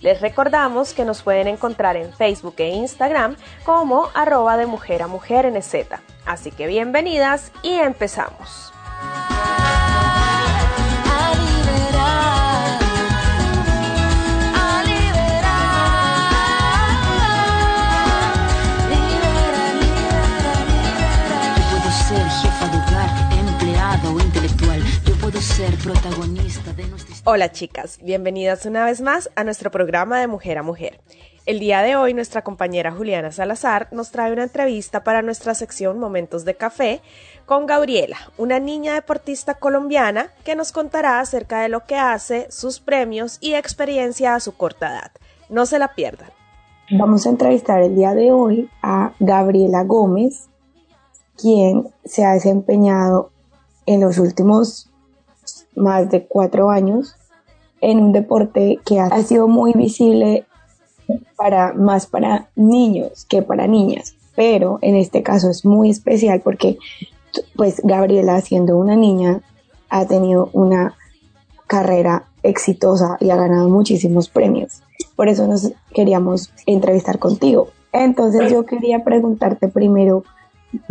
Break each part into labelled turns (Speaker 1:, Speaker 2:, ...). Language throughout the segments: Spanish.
Speaker 1: Les recordamos que nos pueden encontrar en Facebook e Instagram como arroba de mujer a mujer NZ. Así que bienvenidas y empezamos.
Speaker 2: Ser protagonista de nuestra.
Speaker 1: Hola chicas, bienvenidas una vez más a nuestro programa de Mujer a Mujer. El día de hoy nuestra compañera Juliana Salazar nos trae una entrevista para nuestra sección Momentos de Café con Gabriela, una niña deportista colombiana que nos contará acerca de lo que hace, sus premios y experiencia a su corta edad. No se la pierdan.
Speaker 3: Vamos a entrevistar el día de hoy a Gabriela Gómez, quien se ha desempeñado en los últimos más de cuatro años en un deporte que ha sido muy visible para más para niños que para niñas, pero en este caso es muy especial porque pues Gabriela siendo una niña ha tenido una carrera exitosa y ha ganado muchísimos premios. Por eso nos queríamos entrevistar contigo. Entonces yo quería preguntarte primero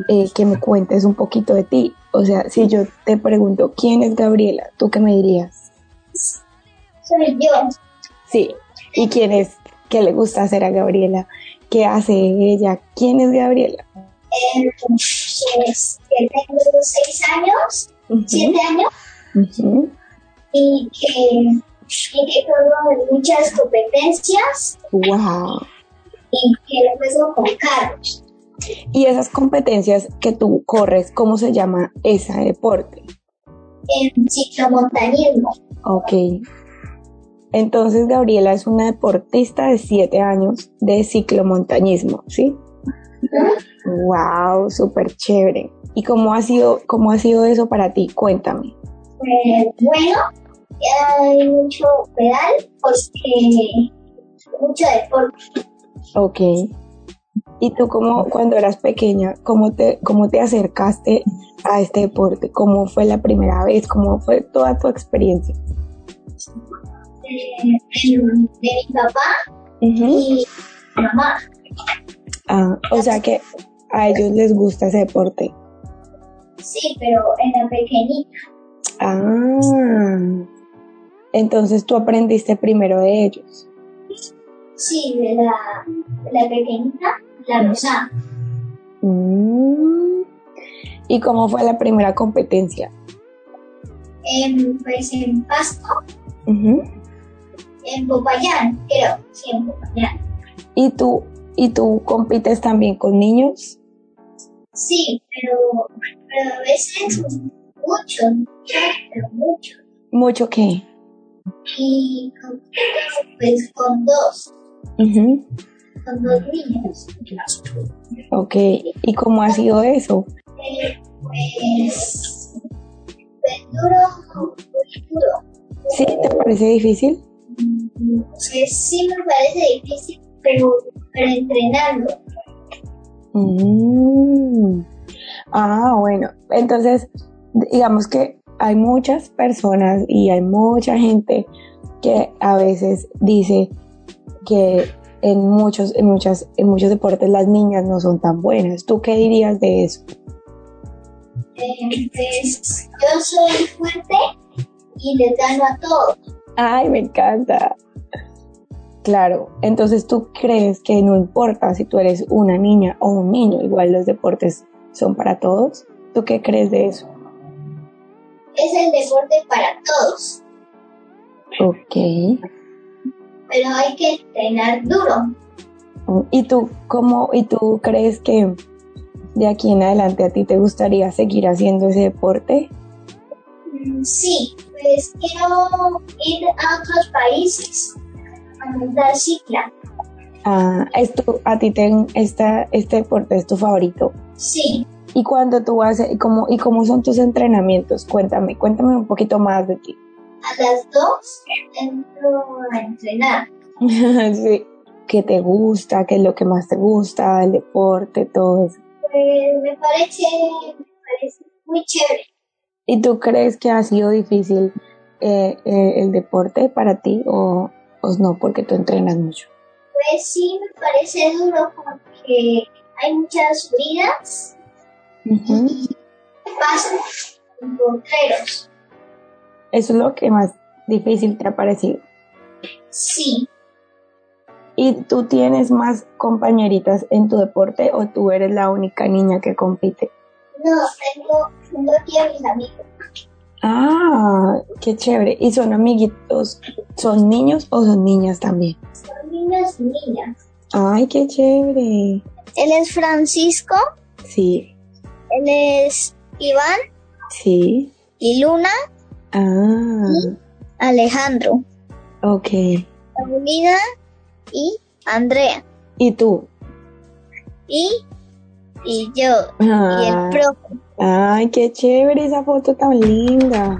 Speaker 3: eh, que me cuentes un poquito de ti. O sea, si yo te pregunto quién es Gabriela, ¿tú qué me dirías?
Speaker 4: Soy yo.
Speaker 3: Sí. ¿Y quién es? ¿Qué le gusta hacer a Gabriela? ¿Qué hace ella? ¿Quién es Gabriela?
Speaker 4: Eh, pues, que tengo seis años, siete años, y que, y que en muchas competencias
Speaker 3: Wow.
Speaker 4: y que empezó con carros.
Speaker 3: Y esas competencias que tú corres, ¿cómo se llama ese deporte?
Speaker 4: En ciclomontañismo.
Speaker 3: Ok. Entonces Gabriela es una deportista de siete años de ciclomontañismo, ¿sí? Wow, súper chévere. ¿Y cómo ha sido, cómo ha sido eso para ti? Cuéntame.
Speaker 4: Eh, bueno, hay mucho pedal porque mucho deporte.
Speaker 3: Ok. ¿Y tú cómo, cuando eras pequeña, cómo te, cómo te acercaste a este deporte? ¿Cómo fue la primera vez? ¿Cómo fue toda tu experiencia?
Speaker 4: Eh, de mi papá y mi mamá.
Speaker 3: Ah, o sea que a ellos les gusta ese deporte.
Speaker 4: Sí, pero en la pequeñita.
Speaker 3: Ah, entonces tú aprendiste primero de ellos.
Speaker 4: Sí, de la, de la pequeñita, la rosada.
Speaker 3: Mm. ¿Y cómo fue la primera competencia?
Speaker 4: En, pues en Pasto,
Speaker 3: Ujú.
Speaker 4: En Popayán, creo, sí, en Popayán.
Speaker 3: ¿Y tú, y tú compites también con niños?
Speaker 4: Sí, pero, pero a veces mucho, mucho, pero mucho.
Speaker 3: ¿Mucho qué?
Speaker 4: Y pues con dos,
Speaker 3: Ujú.
Speaker 4: con dos niños.
Speaker 3: Ok, ¿y cómo ha sido eso?
Speaker 4: Eh, pues, pues duro, muy duro.
Speaker 3: ¿Sí? ¿Te parece difícil?
Speaker 4: Pues sí me parece difícil, pero, pero entrenarlo.
Speaker 3: Mm. Ah, bueno, entonces digamos que hay muchas personas y hay mucha gente que a veces dice que en muchos, en muchas, en muchos deportes las niñas no son tan buenas. ¿Tú qué dirías de eso?
Speaker 4: Eh, pues yo soy fuerte y les gano a todos.
Speaker 3: Ay, me encanta. Claro, entonces tú crees que no importa si tú eres una niña o un niño, igual los deportes son para todos. ¿Tú qué crees de eso?
Speaker 4: Es el deporte para todos,
Speaker 3: Ok.
Speaker 4: pero hay que entrenar duro.
Speaker 3: ¿Y tú cómo, y tú crees que de aquí en adelante a ti te gustaría seguir haciendo ese deporte?
Speaker 4: Mm, Sí, pues quiero ir a otros países a montar cicla.
Speaker 3: Ah, esto, a ti te, esta, este deporte es tu favorito.
Speaker 4: Sí,
Speaker 3: ¿Y cuando tú haces, y cómo, y cómo son tus entrenamientos? Cuéntame, cuéntame un poquito más de ti.
Speaker 4: a las dos entro a entrenar.
Speaker 3: sí. ¿Qué te gusta? ¿Qué es lo que más te gusta? El deporte, todo eso.
Speaker 4: Pues me parece, me parece muy chévere.
Speaker 3: ¿Y tú crees que ha sido difícil eh, eh, el deporte para ti o, o no? Porque tú entrenas mucho.
Speaker 4: Pues sí, me parece duro porque hay muchas subidas
Speaker 3: Ujú.
Speaker 4: y pasan encontreros.
Speaker 3: Eso es lo que más difícil te ha parecido.
Speaker 4: Sí,
Speaker 3: ¿Y tú tienes más compañeritas en tu deporte o tú eres la única niña que compite?
Speaker 4: No, tengo, tengo aquí a mis amigos.
Speaker 3: Ah, qué chévere. ¿Y son amiguitos? ¿Son niños o son niñas también?
Speaker 4: Son niños y niñas.
Speaker 3: Ay, qué chévere.
Speaker 4: Él es Francisco,
Speaker 3: Sí,
Speaker 4: él es Iván
Speaker 3: sí.
Speaker 4: y Luna,
Speaker 3: Ah,
Speaker 4: Alejandro,
Speaker 3: ok.
Speaker 4: Paulina y Andrea.
Speaker 3: ¿Y tú?
Speaker 4: Y, y yo,
Speaker 3: Ah,
Speaker 4: y el profe.
Speaker 3: Ay, qué chévere esa foto tan linda.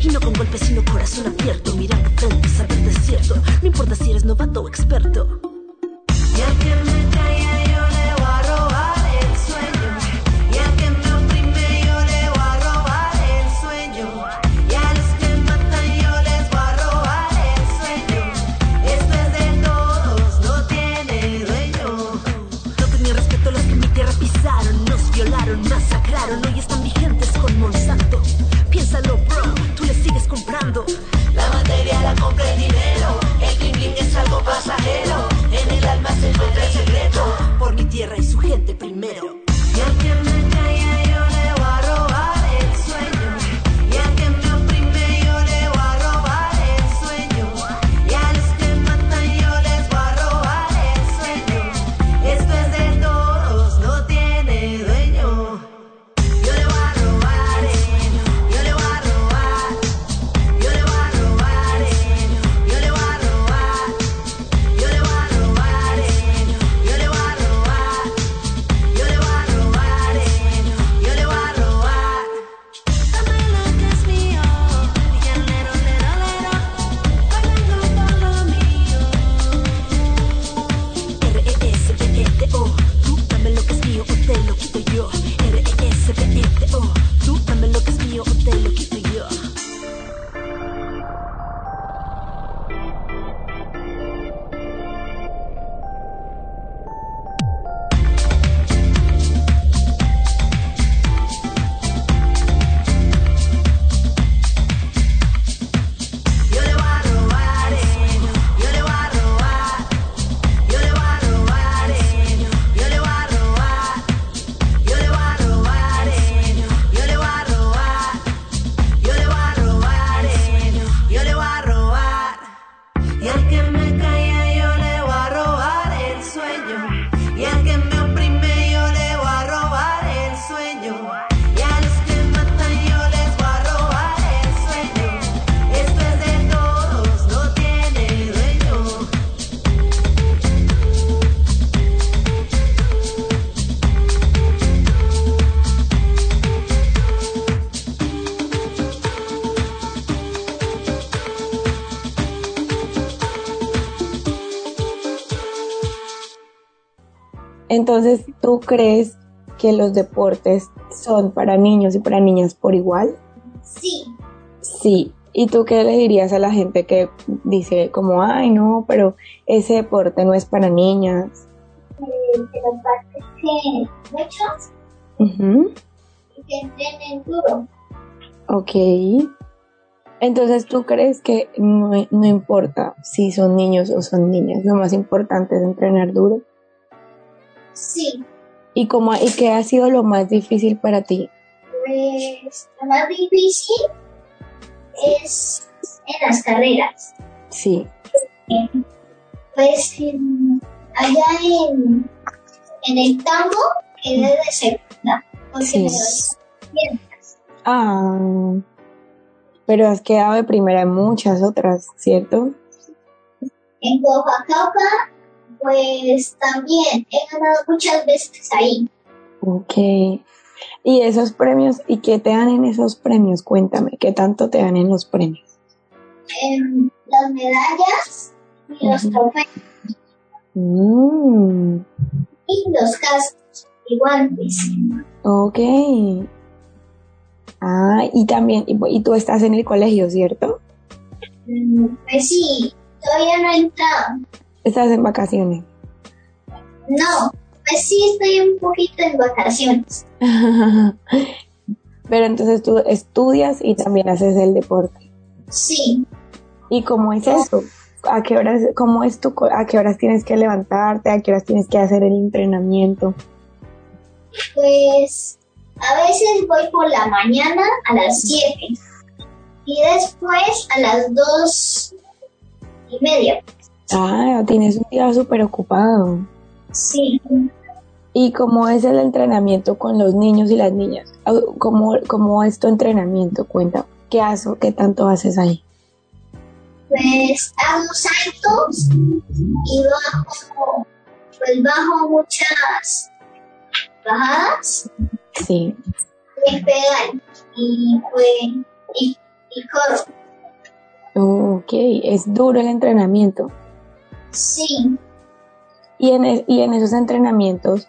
Speaker 5: Y no con golpes, sino corazón abierto. Mirando frente, saber de cierto. No importa si eres novato o experto. Y
Speaker 3: Entonces, ¿tú crees que los deportes son para niños y para niñas por igual?
Speaker 4: Sí,
Speaker 3: Sí. ¿Y tú qué le dirías a la gente que dice como, ay, no, pero ese deporte no es para niñas?
Speaker 4: eh, pero aparte que muchos
Speaker 3: Ujú.
Speaker 4: que entrenen duro.
Speaker 3: Ok. Entonces, ¿tú crees que no, no importa si son niños o son niñas? Lo más importante es entrenar duro.
Speaker 4: Sí,
Speaker 3: ¿Y, cómo, ¿Y qué ha sido lo más difícil para ti?
Speaker 4: pues lo más difícil es en las carreras.
Speaker 3: Sí.
Speaker 4: Pues en- allá en, en el tambo quedé de segunda. Porque
Speaker 3: Sí.
Speaker 4: me piernas.
Speaker 3: Ah. Pero has quedado de primera en muchas otras, ¿cierto?
Speaker 4: En Oaxaca, pues también he ganado muchas veces ahí.
Speaker 3: Ok. ¿Y esos premios? ¿Y qué te dan en esos premios? Cuéntame, ¿qué tanto te dan en los premios?
Speaker 4: En las medallas y los trofeos
Speaker 3: Mm,
Speaker 4: y los cascos y guantes.
Speaker 3: ok. Ah, y también, y, y tú estás en el colegio, ¿cierto?
Speaker 4: Mm, Pues sí, todavía no he entrado.
Speaker 3: Estás en vacaciones.
Speaker 4: No, pues sí estoy un poquito en vacaciones.
Speaker 3: Pero entonces tú estudias y también haces el deporte.
Speaker 4: Sí,
Speaker 3: ¿Y cómo es eso? ¿A qué horas, cómo es tu, a qué horas tienes que levantarte? ¿A qué horas tienes que hacer el entrenamiento?
Speaker 4: pues a veces voy por la mañana a las 7 y después a las 2 y media.
Speaker 3: Ah, tienes un día súper ocupado.
Speaker 4: Sí,
Speaker 3: ¿Y cómo es el entrenamiento con los niños y las niñas? Au- ¿Cómo, cómo es tu entrenamiento? Cuenta, ¿qué haces? ¿Qué tanto haces ahí?
Speaker 4: pues hago saltos y bajo, pues bajo muchas bajadas
Speaker 3: Sí.
Speaker 4: en pedal y pues y, y corro.
Speaker 3: Ok, es duro el entrenamiento.
Speaker 4: Sí,
Speaker 3: Y en, e- y en esos entrenamientos,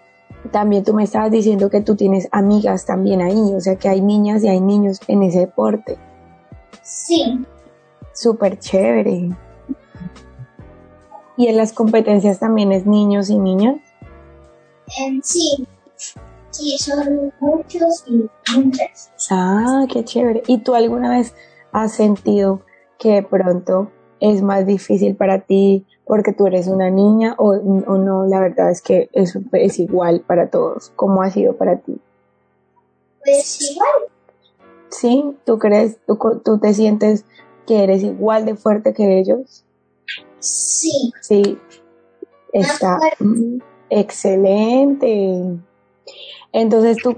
Speaker 3: también tú me estabas diciendo que tú tienes amigas también ahí, o sea que hay niñas y hay niños en ese deporte.
Speaker 4: sí,
Speaker 3: Súper chévere. Y en las competencias también es niños y niñas.
Speaker 4: en sí, sí, son muchos y muchas.
Speaker 3: Ah, qué chévere. ¿Y tú alguna vez has sentido que de pronto es más difícil para ti porque tú eres una niña o, o no? La verdad es que es, es igual para todos. ¿Cómo ha sido para ti?
Speaker 4: Pues igual,
Speaker 3: ¿Sí? ¿Tú crees, tú, tú te sientes que eres igual de fuerte que ellos?
Speaker 4: sí,
Speaker 3: Sí. Está mm, excelente. Entonces, ¿tú,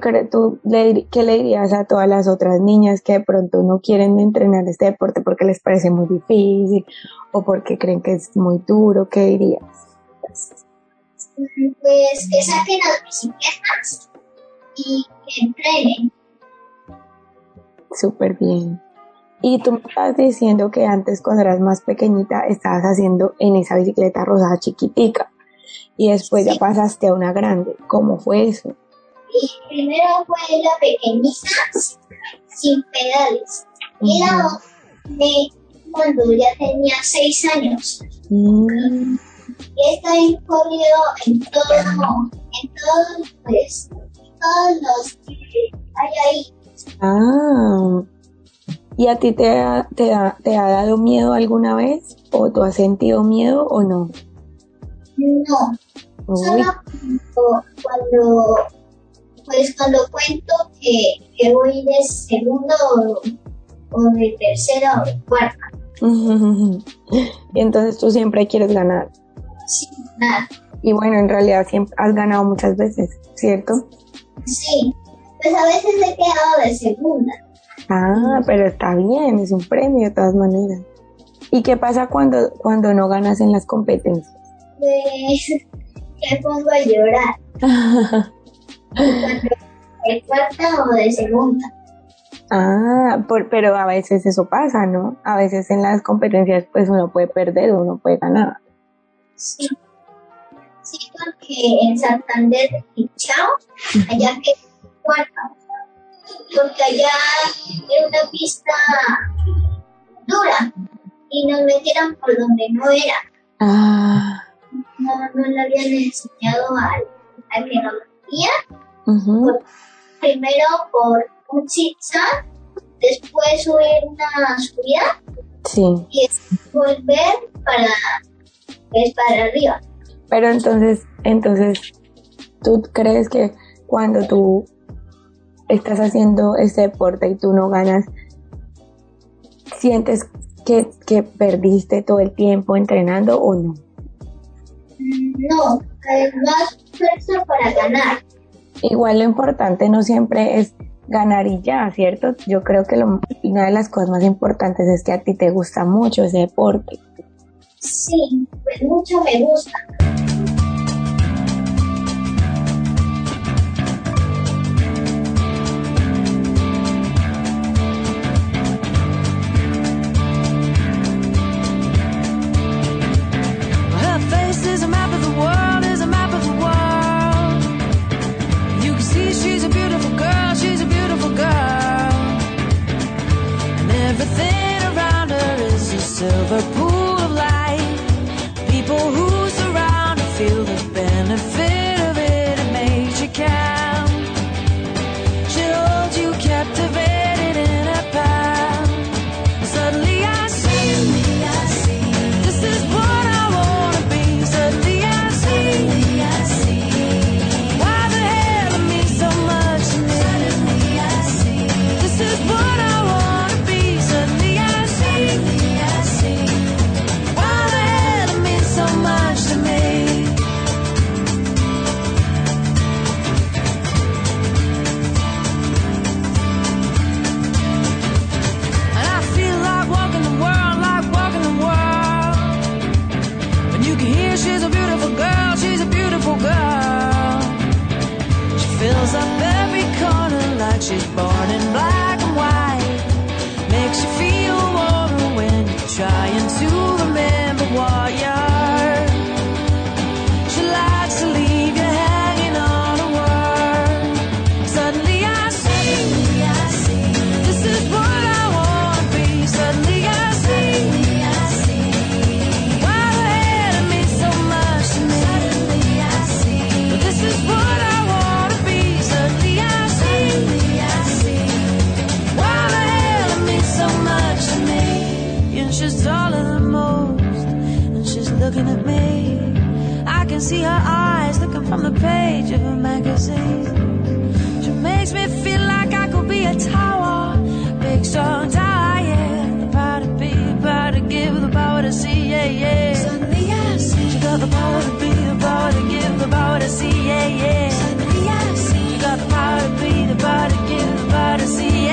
Speaker 3: le, qué le dirías a todas las otras niñas que de pronto no quieren entrenar este deporte porque les parece muy difícil o porque creen que es muy duro? ¿Qué dirías?
Speaker 4: pues que saquen las bicicletas y que entrenen.
Speaker 3: Súper bien. Y tú me estabas diciendo que antes, cuando eras más pequeñita, estabas haciendo en esa bicicleta rosada chiquitica y después ya pasaste a una grande. ¿Cómo fue eso?
Speaker 4: Y primero fue la pequeñita sin pedales. Y la otra de cuando ya tenía seis años.
Speaker 3: Mm,
Speaker 4: Y esta corrido en todo, en todos, pues, todos los que hay ahí.
Speaker 3: Ah. ¿Y a ti te ha, te, ha, te ha dado miedo alguna vez? ¿O tú has sentido miedo o no?
Speaker 4: No,
Speaker 3: Uy,
Speaker 4: solo cuando, cuando, pues cuando cuento que, que voy de segundo o, o de tercera o de cuarta.
Speaker 3: Y entonces tú siempre quieres ganar.
Speaker 4: Sin nada.
Speaker 3: Y bueno, en realidad siempre has ganado muchas veces, ¿cierto?
Speaker 4: Sí, pues a veces he quedado de segunda.
Speaker 3: Ah, pero está bien, es un premio de todas maneras. ¿Y qué pasa cuando, cuando no ganas en las competencias?
Speaker 4: Pues me pongo a llorar. De cuarta o de segunda.
Speaker 3: Ah, por- pero a veces eso pasa, ¿no? A veces en las competencias pues uno puede perder o uno puede ganar.
Speaker 4: Sí. Sí, porque en Santander y Chao, allá que cuarta. Porque allá era una pista dura y nos metieron por donde no era.
Speaker 3: Ah,
Speaker 4: No, no le habían enseñado al, al que
Speaker 3: ujú.
Speaker 4: Primero por un zigzag, después subir una subida
Speaker 3: sí.
Speaker 4: y volver para, pues, para arriba.
Speaker 3: Pero entonces, entonces, ¿tú crees que cuando tú estás haciendo ese deporte y tú no ganas, sientes que, que perdiste todo el tiempo entrenando o no?
Speaker 4: No, hay más fuerza para ganar.
Speaker 3: Igual lo importante no siempre es ganar y ya, ¿cierto? Yo creo que lo- una de las cosas más importantes es que a ti te gusta mucho ese deporte.
Speaker 4: Sí, pues mucho me gusta.
Speaker 6: See her eyes looking from the page of a magazine. She makes me feel like I could be a tower, big strong tower, yeah. The power to be, the power to give, the power to see, yeah, yeah. Suddenly I see. She got the power to be, the power to give, the power to see, yeah, yeah. Suddenly I see. She got the power to be, the power to give, the power to see, yeah, yeah,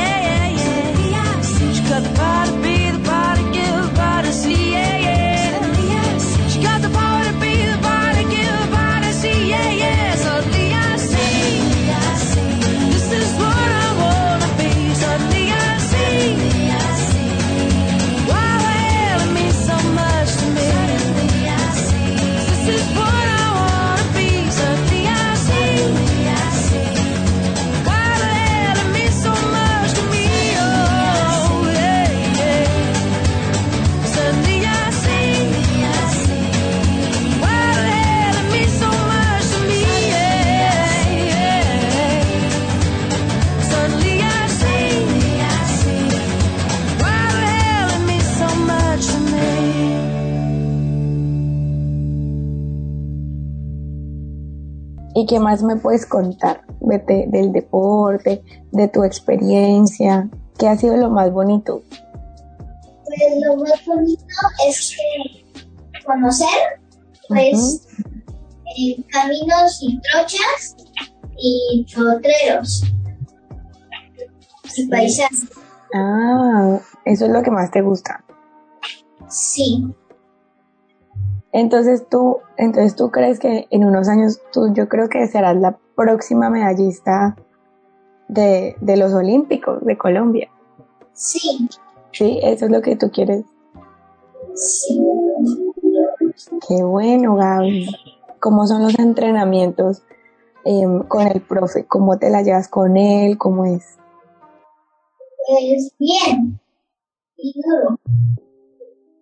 Speaker 3: ¿Y qué más me puedes contar de te- del deporte, de tu experiencia? ¿Qué ha sido lo más bonito?
Speaker 4: Pues lo más bonito es que conocer, pues, eh, caminos y trochas y trotreros y paisajes.
Speaker 3: Ah, eso es lo que más te gusta.
Speaker 4: Sí,
Speaker 3: Entonces tú, entonces tú crees que en unos años tú, yo creo que serás la próxima medallista de, de los Olímpicos de Colombia.
Speaker 4: sí,
Speaker 3: Sí, eso es lo que tú quieres.
Speaker 4: sí.
Speaker 3: Qué bueno, Gaby. ¿Cómo son los entrenamientos em, con el profe? ¿Cómo te la llevas con él? ¿Cómo es?
Speaker 4: Pues bien. Y duro.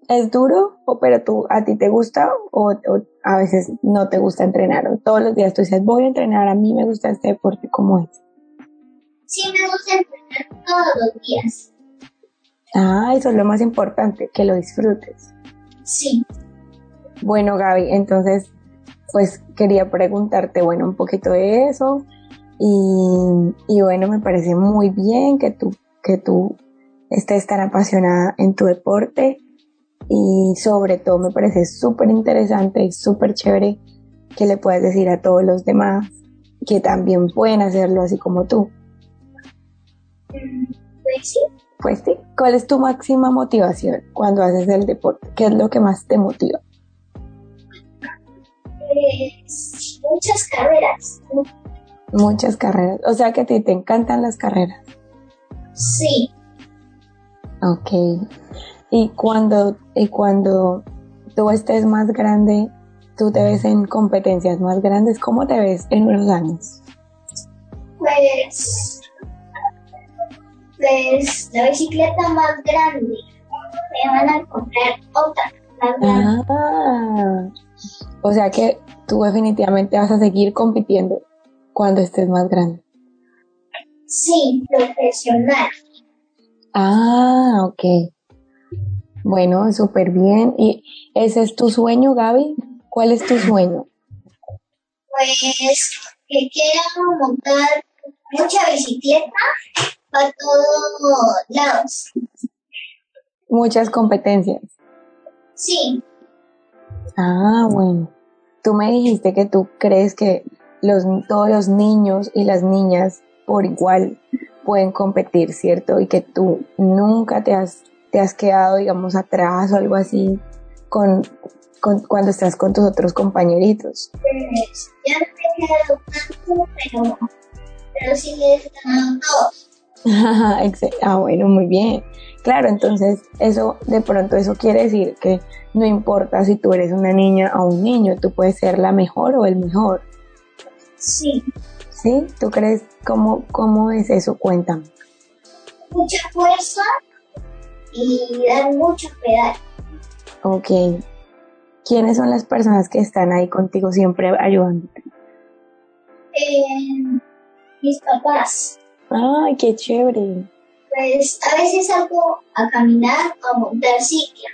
Speaker 3: ¿Es duro? O, pero tú, ¿a ti te gusta o, o a veces no te gusta entrenar? O todos los días tú dices, voy a entrenar, a mí me gusta este deporte, ¿cómo es?
Speaker 4: Sí me gusta entrenar todos los días.
Speaker 3: Ah, eso es lo más importante, que lo disfrutes.
Speaker 4: Sí.
Speaker 3: Bueno, Gaby, entonces, pues quería preguntarte, bueno, un poquito de eso. Y, y bueno, me parece muy bien que tú, que tú estés tan apasionada en tu deporte. Y sobre todo me parece súper interesante y súper chévere que le puedas decir a todos los demás que también pueden hacerlo así como tú.
Speaker 4: Pues sí.
Speaker 3: Pues sí, ¿cuál es tu máxima motivación cuando haces el deporte? ¿Qué es lo que más te motiva?
Speaker 4: Pues muchas carreras.
Speaker 3: Muchas carreras. O sea que a ti te encantan las carreras.
Speaker 4: Sí.
Speaker 3: Ok. Y cuando, y cuando tú estés más grande, tú te ves en competencias más grandes, ¿cómo te ves en unos años?
Speaker 4: Pues. Pues la bicicleta más grande. Me van a comprar otra más grande.
Speaker 3: Ah, o sea que tú definitivamente vas a seguir compitiendo cuando estés más grande.
Speaker 4: Sí, profesional.
Speaker 3: Ah, ok. Bueno, súper bien. ¿Y ese es tu sueño, Gaby? ¿Cuál es tu sueño?
Speaker 4: Pues que quiero montar mucha bicicleta para todos lados.
Speaker 3: Muchas competencias.
Speaker 4: Sí,
Speaker 3: Ah, bueno. Tú me dijiste que tú crees que los, todos los niños y las niñas por igual pueden competir, ¿cierto? Y que tú nunca te has, te has quedado, digamos, atrás o algo así con, con- cuando estás con tus otros compañeritos.
Speaker 4: pues ya no me he quedado tanto, pero, pero sí he ganado todos.
Speaker 3: Ah, bueno, muy bien. Claro, entonces eso, de pronto eso quiere decir que no importa si tú eres una niña o un niño, tú puedes ser la mejor o el mejor.
Speaker 4: Sí,
Speaker 3: ¿Sí? ¿Tú crees cómo, cómo es eso? Cuéntame.
Speaker 4: mucha fuerza y dar mucho pedal.
Speaker 3: Ok. ¿Quiénes son las personas que están ahí contigo siempre ayudándote?
Speaker 4: Eh, mis papás,
Speaker 3: Ay, qué chévere.
Speaker 4: pues a veces salgo a caminar o a montar cicla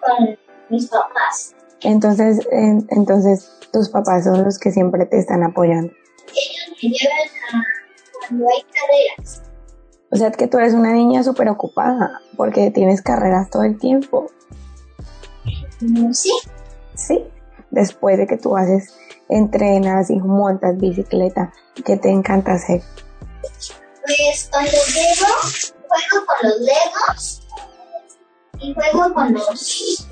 Speaker 4: con mis papás.
Speaker 3: Entonces, en- entonces tus papás son los que siempre te están apoyando.
Speaker 4: Ellos me llevan a cuando hay carreras.
Speaker 3: O sea, que tú eres una niña súper ocupada porque tienes carreras todo el tiempo.
Speaker 4: Sí,
Speaker 3: Sí. Después de que tú haces, entrenas y montas bicicleta, ¿qué te encanta hacer?
Speaker 4: pues cuando llego, juego con los legos y juego con los,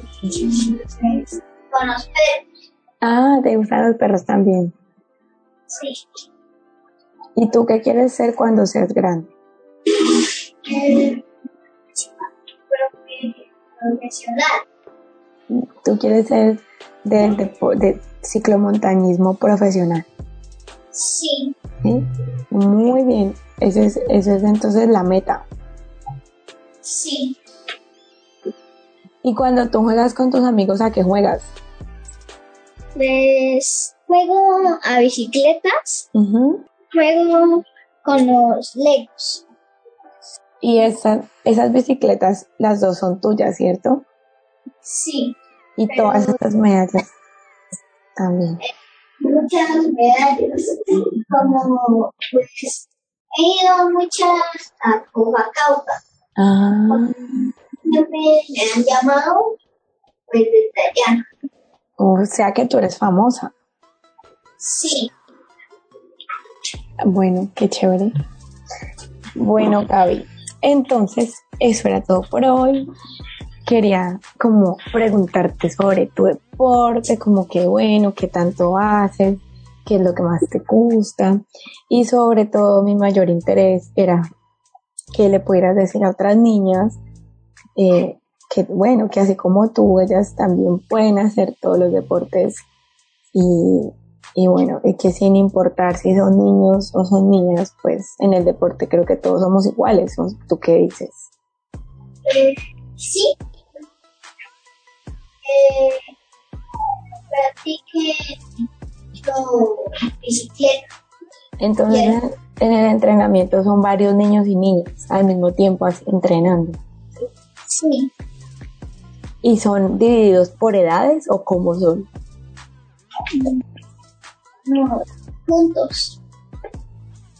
Speaker 4: con los perros.
Speaker 3: Ah, te gustan los perros también.
Speaker 4: Sí.
Speaker 3: ¿Y tú qué quieres ser cuando seas grande?
Speaker 4: Profe- profesional.
Speaker 3: Tú quieres ser del de ciclomontañismo profesional.
Speaker 4: Sí,
Speaker 3: ¿sí? Muy bien. Esa es, esa es entonces la meta.
Speaker 4: sí.
Speaker 3: Y cuando tú juegas con tus amigos, ¿a qué juegas?
Speaker 4: Pues juego a bicicletas, juego con los legos.
Speaker 3: Y esas, esas bicicletas, las dos son tuyas, ¿cierto?
Speaker 4: Sí,
Speaker 3: Y todas estas medallas también.
Speaker 4: muchas medallas. Como pues he ido muchas a Covacauca.
Speaker 3: Ah,
Speaker 4: Siempre me han llamado pues desde allá.
Speaker 3: o sea que tú eres famosa.
Speaker 4: Sí,
Speaker 3: Bueno, qué chévere. Bueno, Gaby, entonces eso era todo por hoy. Quería como preguntarte sobre tu deporte, como que bueno, qué tanto haces, qué es lo que más te gusta y sobre todo mi mayor interés era que le pudieras decir a otras niñas eh, que bueno, que así como tú, ellas también pueden hacer todos los deportes Y, y bueno, y que sin importar si son niños o son niñas, pues en el deporte creo que todos somos iguales. ¿Tú qué dices?
Speaker 4: Eh, sí. Eh, practique lo bicicleta.
Speaker 3: Entonces, en el entrenamiento son varios niños y niñas al mismo tiempo entrenando.
Speaker 4: Sí.
Speaker 3: ¿Y son divididos por edades o cómo son?
Speaker 4: No, juntos.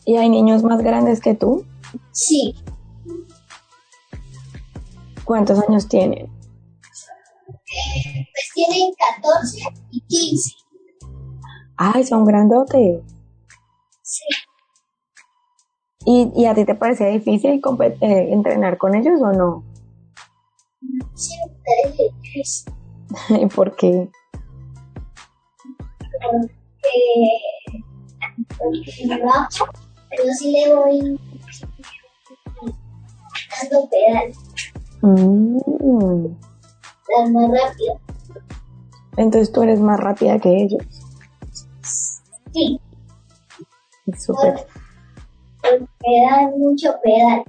Speaker 3: ¿Y hay niños más grandes que tú?
Speaker 4: Sí.
Speaker 3: ¿Cuántos años tienen?
Speaker 4: Pues tienen 14 y 15.
Speaker 3: Ay, son grandotes.
Speaker 4: Sí.
Speaker 3: ¿Y, y a ti te parece difícil eh, entrenar con ellos o no?
Speaker 4: Sí, me parece difícil.
Speaker 3: ¿Por qué?
Speaker 4: Porque, pero sí le voy dando pedal,
Speaker 3: Mm,
Speaker 4: más rápido.
Speaker 3: Entonces tú eres más rápida que ellos.
Speaker 4: Sí,
Speaker 3: súper.
Speaker 4: porque dan mucho pedal.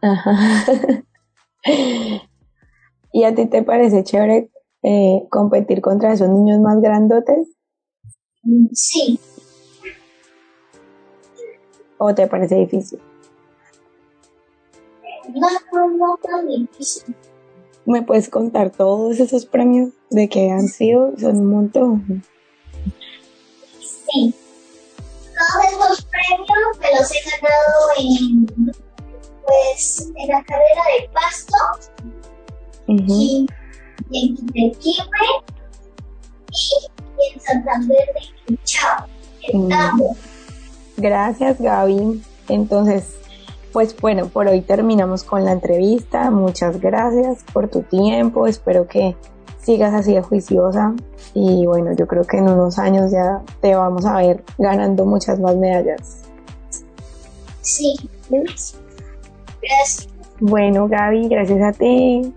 Speaker 3: Ajá. ¿Y a ti te parece chévere eh, competir contra esos niños más grandotes?
Speaker 4: Sí,
Speaker 3: ¿O te parece difícil?
Speaker 4: no, no, tan difícil.
Speaker 3: ¿Me puedes contar todos esos premios de que han sido? Son un montón.
Speaker 4: Sí. Todos esos premios me los he ganado en, pues, en la carrera de pasto
Speaker 3: Ujú.
Speaker 4: y, y en Quitequipe y, y en Santander de Quinchao, en
Speaker 3: Mm. Gracias, Gaby. Entonces, pues bueno, por hoy terminamos con la entrevista. Muchas gracias por tu tiempo. Espero que sigas así de juiciosa. Y bueno, yo creo que en unos años ya te vamos a ver ganando muchas más medallas.
Speaker 4: Sí. Gracias.
Speaker 3: Bueno, Gaby, gracias a ti.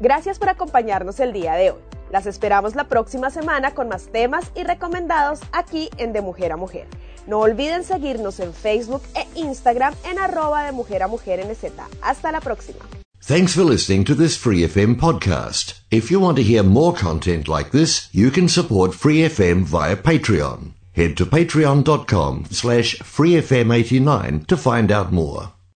Speaker 1: Gracias por acompañarnos el día de hoy. Las esperamos la próxima semana con más temas y recomendados aquí en De Mujer a Mujer. No olviden seguirnos en Facebook e Instagram en arroba de mujer a mujer NZ. Hasta la próxima.
Speaker 7: Thanks for listening to this Free FM podcast. If you want to hear more content like this, you can support Free FM via Patreon. Head to patreon.com slash freefm89 to find out more.